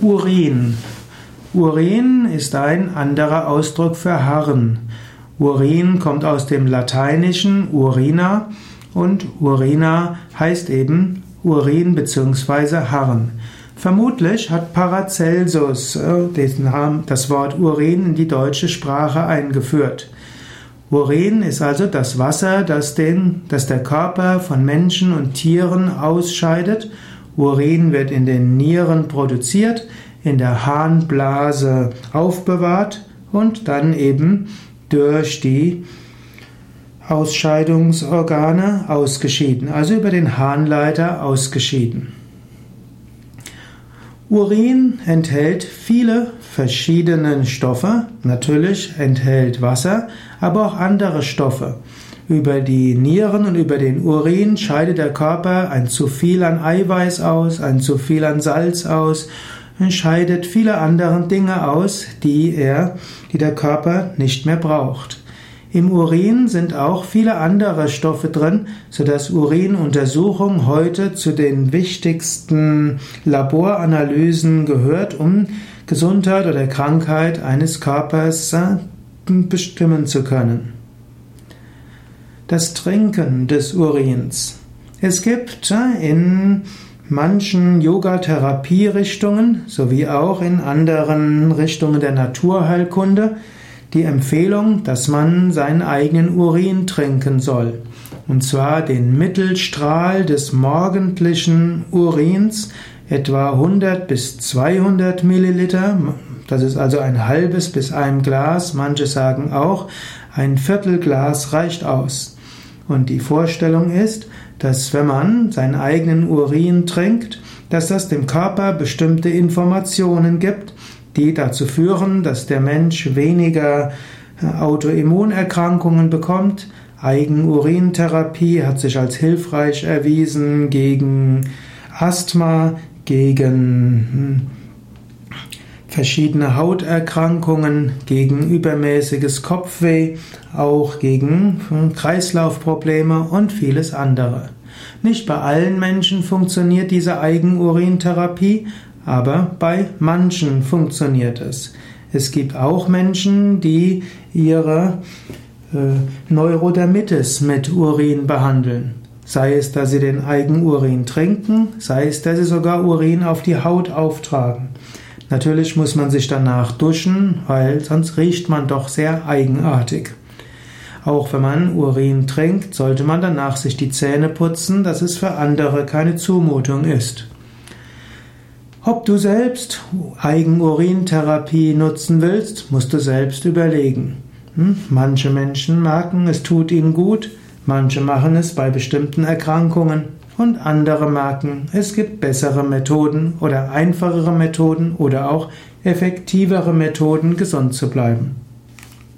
Urin. Urin ist ein anderer Ausdruck für Harren. Urin kommt aus dem lateinischen urina und urina heißt eben Urin bzw. Harren. Vermutlich hat Paracelsus äh, das Wort Urin in die deutsche Sprache eingeführt. Urin ist also das Wasser, das, den, das der Körper von Menschen und Tieren ausscheidet. Urin wird in den Nieren produziert, in der Harnblase aufbewahrt und dann eben durch die Ausscheidungsorgane ausgeschieden, also über den Harnleiter ausgeschieden. Urin enthält viele verschiedene Stoffe. Natürlich enthält Wasser, aber auch andere Stoffe. Über die Nieren und über den Urin scheidet der Körper ein zu viel an Eiweiß aus, ein zu viel an Salz aus, scheidet viele andere Dinge aus, die er, die der Körper nicht mehr braucht. Im Urin sind auch viele andere Stoffe drin, sodass Urinuntersuchung heute zu den wichtigsten Laboranalysen gehört, um Gesundheit oder Krankheit eines Körpers äh, bestimmen zu können. Das Trinken des Urins. Es gibt äh, in manchen Yoga-Therapie-Richtungen sowie auch in anderen Richtungen der Naturheilkunde die Empfehlung, dass man seinen eigenen Urin trinken soll. Und zwar den Mittelstrahl des morgendlichen Urins, etwa 100 bis 200 Milliliter. Das ist also ein halbes bis ein Glas. Manche sagen auch, ein Viertelglas reicht aus. Und die Vorstellung ist, dass wenn man seinen eigenen Urin trinkt, dass das dem Körper bestimmte Informationen gibt, die dazu führen, dass der Mensch weniger äh, Autoimmunerkrankungen bekommt. Eigenurintherapie hat sich als hilfreich erwiesen gegen Asthma, gegen hm, verschiedene Hauterkrankungen, gegen übermäßiges Kopfweh, auch gegen hm, Kreislaufprobleme und vieles andere. Nicht bei allen Menschen funktioniert diese Eigenurintherapie, aber bei manchen funktioniert es. Es gibt auch Menschen, die ihre äh, Neurodermitis mit Urin behandeln. Sei es, dass sie den Eigenurin trinken, sei es, dass sie sogar Urin auf die Haut auftragen. Natürlich muss man sich danach duschen, weil sonst riecht man doch sehr eigenartig. Auch wenn man Urin trinkt, sollte man danach sich die Zähne putzen, dass es für andere keine Zumutung ist. Ob du selbst Eigenurintherapie nutzen willst, musst du selbst überlegen. Hm? Manche Menschen merken, es tut ihnen gut, manche machen es bei bestimmten Erkrankungen und andere merken, es gibt bessere Methoden oder einfachere Methoden oder auch effektivere Methoden, gesund zu bleiben.